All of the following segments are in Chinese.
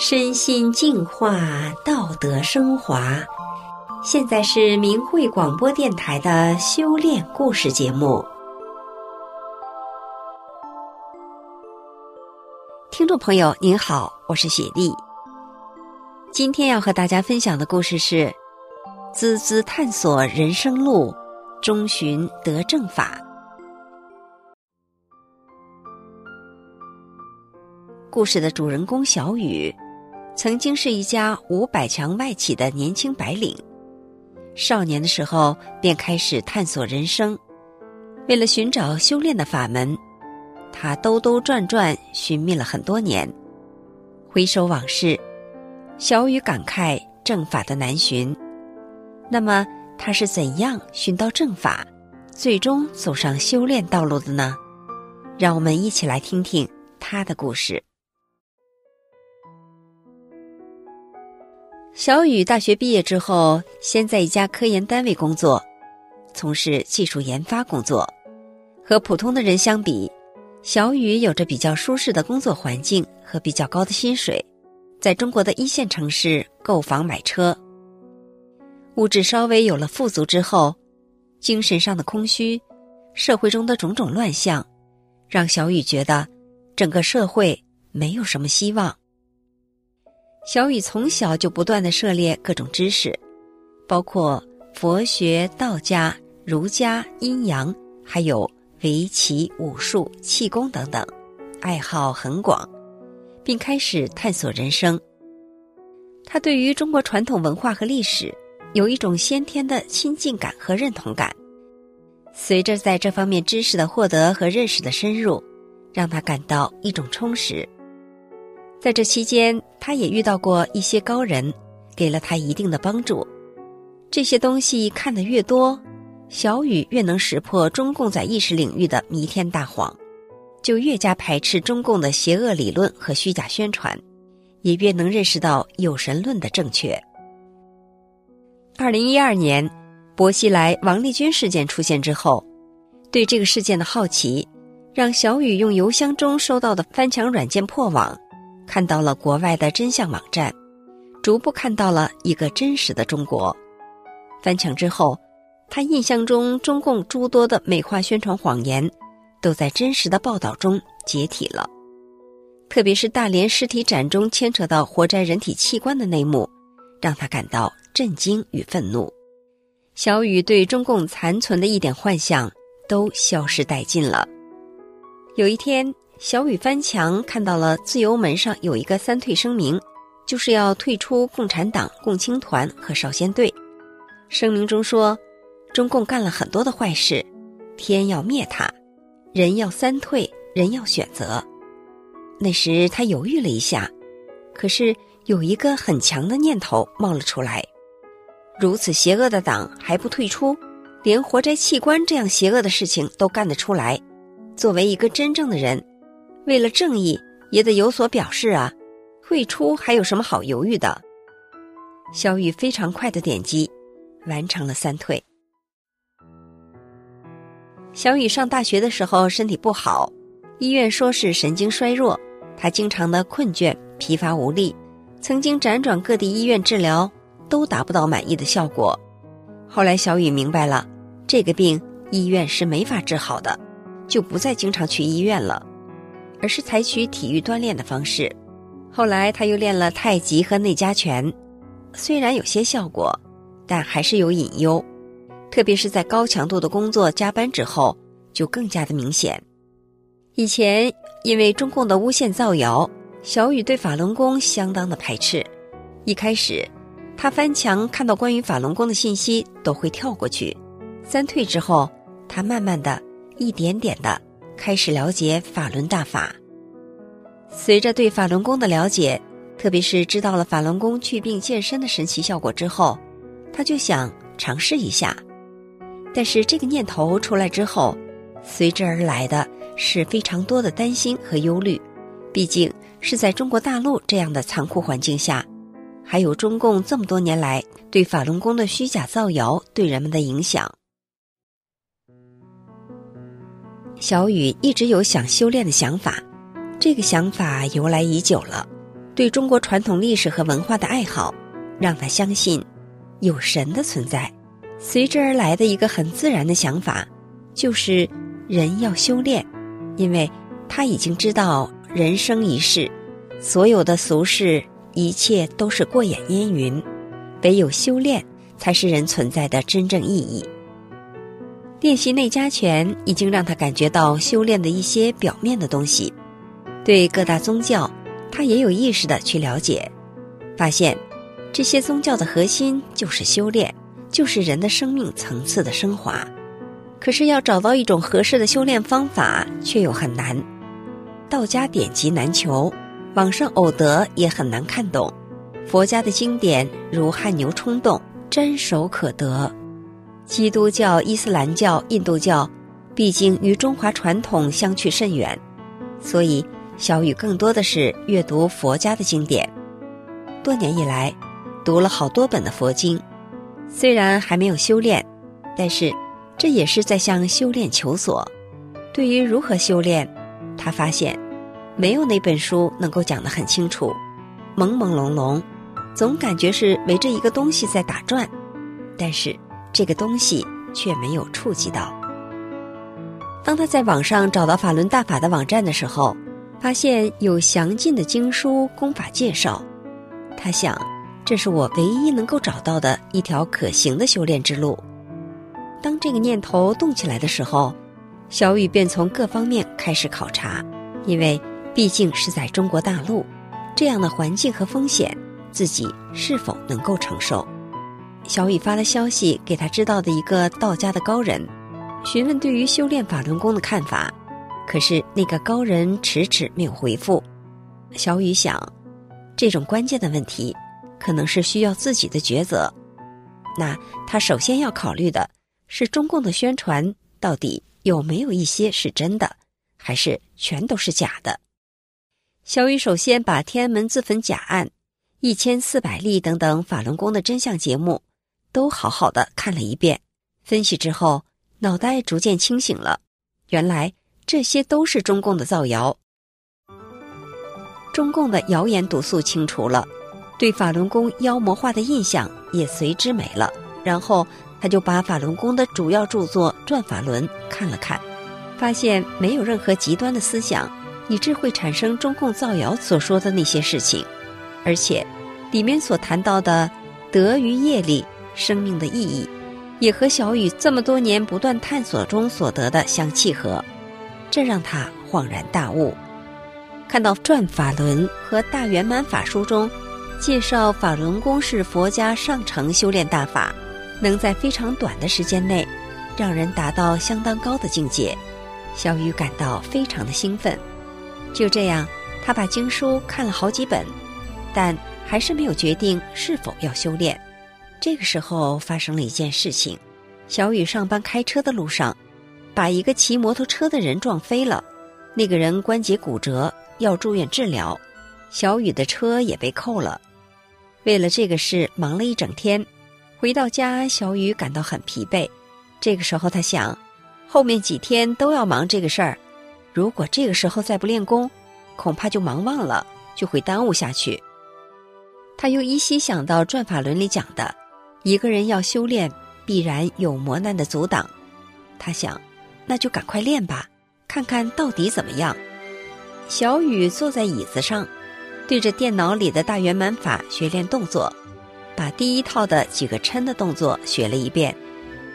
身心净化，道德升华。现在是明慧广播电台的修炼故事节目。听众朋友您好，我是雪莉。今天要和大家分享的故事是：孜孜探索人生路，终寻得正法。故事的主人公小雨。曾经是一家五百强外企的年轻白领，少年的时候便开始探索人生。为了寻找修炼的法门，他兜兜转转寻觅了很多年。回首往事，小雨感慨正法的难寻。那么他是怎样寻到正法，最终走上修炼道路的呢？让我们一起来听听他的故事。小雨大学毕业之后，先在一家科研单位工作，从事技术研发工作。和普通的人相比，小雨有着比较舒适的工作环境和比较高的薪水，在中国的一线城市购房买车。物质稍微有了富足之后，精神上的空虚，社会中的种种乱象，让小雨觉得整个社会没有什么希望。小雨从小就不断地涉猎各种知识，包括佛学、道家、儒家、阴阳，还有围棋、武术、气功等等，爱好很广，并开始探索人生。他对于中国传统文化和历史有一种先天的亲近感和认同感。随着在这方面知识的获得和认识的深入，让他感到一种充实。在这期间，他也遇到过一些高人，给了他一定的帮助。这些东西看得越多，小雨越能识破中共在意识领域的弥天大谎，就越加排斥中共的邪恶理论和虚假宣传，也越能认识到有神论的正确。二零一二年，薄熙来王立军事件出现之后，对这个事件的好奇，让小雨用邮箱中收到的翻墙软件破网。看到了国外的真相网站，逐步看到了一个真实的中国。翻墙之后，他印象中中共诸多的美化宣传谎言，都在真实的报道中解体了。特别是大连尸体展中牵扯到活摘人体器官的内幕，让他感到震惊与愤怒。小雨对中共残存的一点幻想都消失殆尽了。有一天。小雨翻墙看到了自由门上有一个三退声明，就是要退出共产党、共青团和少先队。声明中说，中共干了很多的坏事，天要灭他，人要三退，人要选择。那时他犹豫了一下，可是有一个很强的念头冒了出来：如此邪恶的党还不退出，连活摘器官这样邪恶的事情都干得出来。作为一个真正的人。为了正义，也得有所表示啊！退出还有什么好犹豫的？小雨非常快的点击，完成了三退。小雨上大学的时候身体不好，医院说是神经衰弱，他经常的困倦、疲乏无力，曾经辗转各地医院治疗，都达不到满意的效果。后来小雨明白了，这个病医院是没法治好的，就不再经常去医院了。而是采取体育锻炼的方式，后来他又练了太极和内家拳，虽然有些效果，但还是有隐忧，特别是在高强度的工作加班之后，就更加的明显。以前因为中共的诬陷造谣，小雨对法轮功相当的排斥。一开始，他翻墙看到关于法轮功的信息都会跳过去。三退之后，他慢慢的一点点的。开始了解法轮大法，随着对法轮功的了解，特别是知道了法轮功祛病健身的神奇效果之后，他就想尝试一下。但是这个念头出来之后，随之而来的是非常多的担心和忧虑。毕竟是在中国大陆这样的残酷环境下，还有中共这么多年来对法轮功的虚假造谣对人们的影响。小雨一直有想修炼的想法，这个想法由来已久了。对中国传统历史和文化的爱好，让他相信有神的存在。随之而来的一个很自然的想法，就是人要修炼，因为他已经知道人生一世，所有的俗事一切都是过眼烟云，唯有修炼才是人存在的真正意义。练习内家拳已经让他感觉到修炼的一些表面的东西，对各大宗教，他也有意识地去了解，发现这些宗教的核心就是修炼，就是人的生命层次的升华。可是要找到一种合适的修炼方法，却又很难。道家典籍难求，网上偶得也很难看懂。佛家的经典如汗牛充栋，沾手可得。基督教、伊斯兰教、印度教，毕竟与中华传统相去甚远，所以小雨更多的是阅读佛家的经典。多年以来，读了好多本的佛经，虽然还没有修炼，但是这也是在向修炼求索。对于如何修炼，他发现没有哪本书能够讲得很清楚，朦朦胧胧，总感觉是围着一个东西在打转，但是。这个东西却没有触及到。当他在网上找到法轮大法的网站的时候，发现有详尽的经书功法介绍。他想，这是我唯一能够找到的一条可行的修炼之路。当这个念头动起来的时候，小雨便从各方面开始考察，因为毕竟是在中国大陆，这样的环境和风险，自己是否能够承受？小雨发了消息给他知道的一个道家的高人，询问对于修炼法轮功的看法。可是那个高人迟迟没有回复。小雨想，这种关键的问题，可能是需要自己的抉择。那他首先要考虑的是，中共的宣传到底有没有一些是真的，还是全都是假的？小雨首先把天安门自焚假案、一千四百例等等法轮功的真相节目。都好好的看了一遍，分析之后，脑袋逐渐清醒了。原来这些都是中共的造谣，中共的谣言毒素清除了，对法轮功妖魔化的印象也随之没了。然后他就把法轮功的主要著作《转法轮》看了看，发现没有任何极端的思想，以致会产生中共造谣所说的那些事情，而且里面所谈到的德与业力。生命的意义，也和小雨这么多年不断探索中所得的相契合，这让他恍然大悟。看到《转法轮》和《大圆满法书》中介绍法轮功是佛家上乘修炼大法，能在非常短的时间内让人达到相当高的境界，小雨感到非常的兴奋。就这样，他把经书看了好几本，但还是没有决定是否要修炼。这个时候发生了一件事情，小雨上班开车的路上，把一个骑摩托车的人撞飞了，那个人关节骨折要住院治疗，小雨的车也被扣了。为了这个事忙了一整天，回到家小雨感到很疲惫。这个时候他想，后面几天都要忙这个事儿，如果这个时候再不练功，恐怕就忙忘了，就会耽误下去。他又依稀想到《转法轮》里讲的。一个人要修炼，必然有磨难的阻挡。他想，那就赶快练吧，看看到底怎么样。小雨坐在椅子上，对着电脑里的大圆满法学练动作，把第一套的几个抻的动作学了一遍。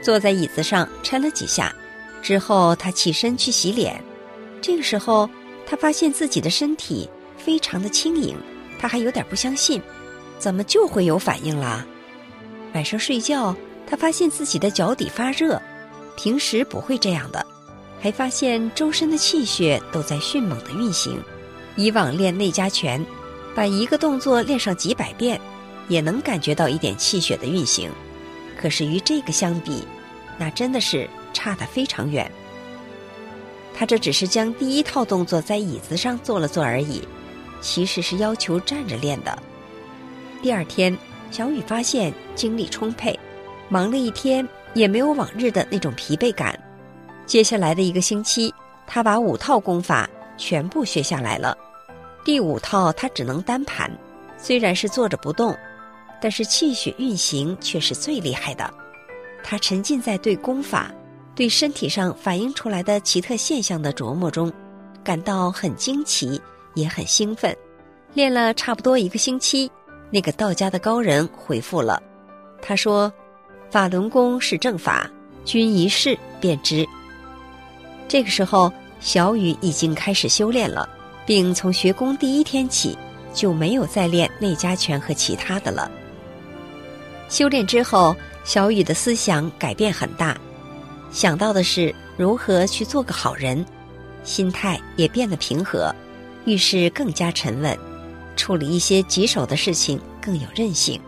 坐在椅子上抻了几下，之后他起身去洗脸。这个时候，他发现自己的身体非常的轻盈，他还有点不相信，怎么就会有反应了？晚上睡觉，他发现自己的脚底发热，平时不会这样的，还发现周身的气血都在迅猛的运行。以往练内家拳，把一个动作练上几百遍，也能感觉到一点气血的运行。可是与这个相比，那真的是差得非常远。他这只是将第一套动作在椅子上做了做而已，其实是要求站着练的。第二天。小雨发现精力充沛，忙了一天也没有往日的那种疲惫感。接下来的一个星期，他把五套功法全部学下来了。第五套他只能单盘，虽然是坐着不动，但是气血运行却是最厉害的。他沉浸在对功法、对身体上反映出来的奇特现象的琢磨中，感到很惊奇，也很兴奋。练了差不多一个星期，那个道家的高人回复了，他说：“法轮功是正法，君一试便知。”这个时候，小雨已经开始修炼了。并从学功第一天起就没有再练内家拳和其他的了。修炼之后，小雨的思想改变很大，想到的是如何去做个好人，心态也变得平和，遇事更加沉稳，处理一些棘手的事情更有韧性。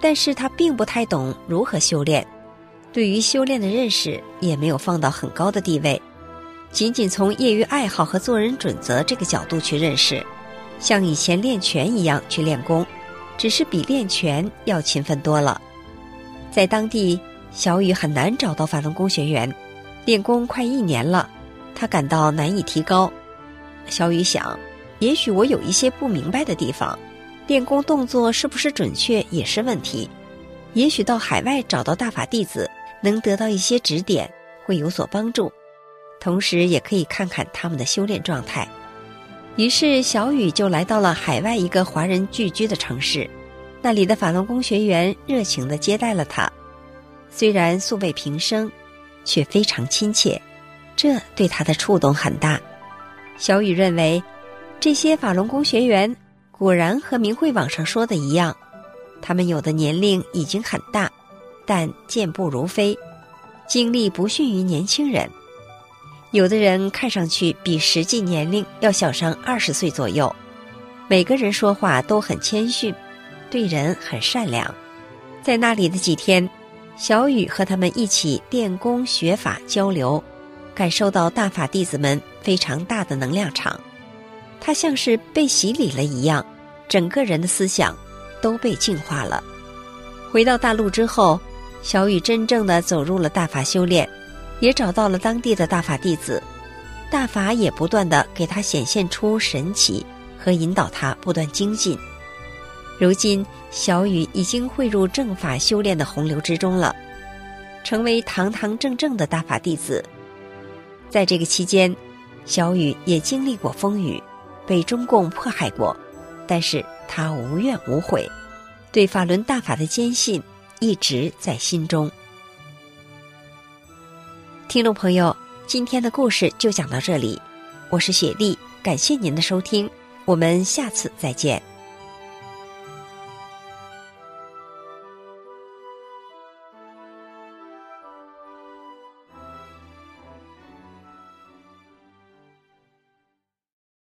但是他并不太懂如何修炼，对于修炼的认识也没有放到很高的地位。仅仅从业余爱好和做人准则这个角度去认识，像以前练拳一样去练功，只是比练拳要勤奋多了。在当地，小雨很难找到法轮功学员，练功快一年了，他感到难以提高。小雨想，也许我有一些不明白的地方，练功动作是不是准确也是问题。也许到海外找到大法弟子，能得到一些指点，会有所帮助。同时也可以看看他们的修炼状态，于是小雨就来到了海外一个华人聚居的城市，那里的法轮功学员热情地接待了他，虽然素未平生，却非常亲切，这对他的触动很大。小雨认为，这些法轮功学员果然和明慧网上说的一样，他们有的年龄已经很大，但健步如飞，精力不逊于年轻人。有的人看上去比实际年龄要小上二十岁左右，每个人说话都很谦逊，对人很善良。在那里的几天，小雨和他们一起练功学法交流，感受到大法弟子们非常大的能量场，他像是被洗礼了一样，整个人的思想都被净化了。回到大陆之后，小雨真正的走入了大法修炼。也找到了当地的大法弟子，大法也不断地给他显现出神奇和引导他不断精进。如今，小雨已经汇入正法修炼的洪流之中了，成为堂堂正正的大法弟子。在这个期间，小雨也经历过风雨，被中共迫害过，但是他无怨无悔，对法轮大法的坚信一直在心中。听众朋友，今天的故事就讲到这里，我是雪莉，感谢您的收听，我们下次再见。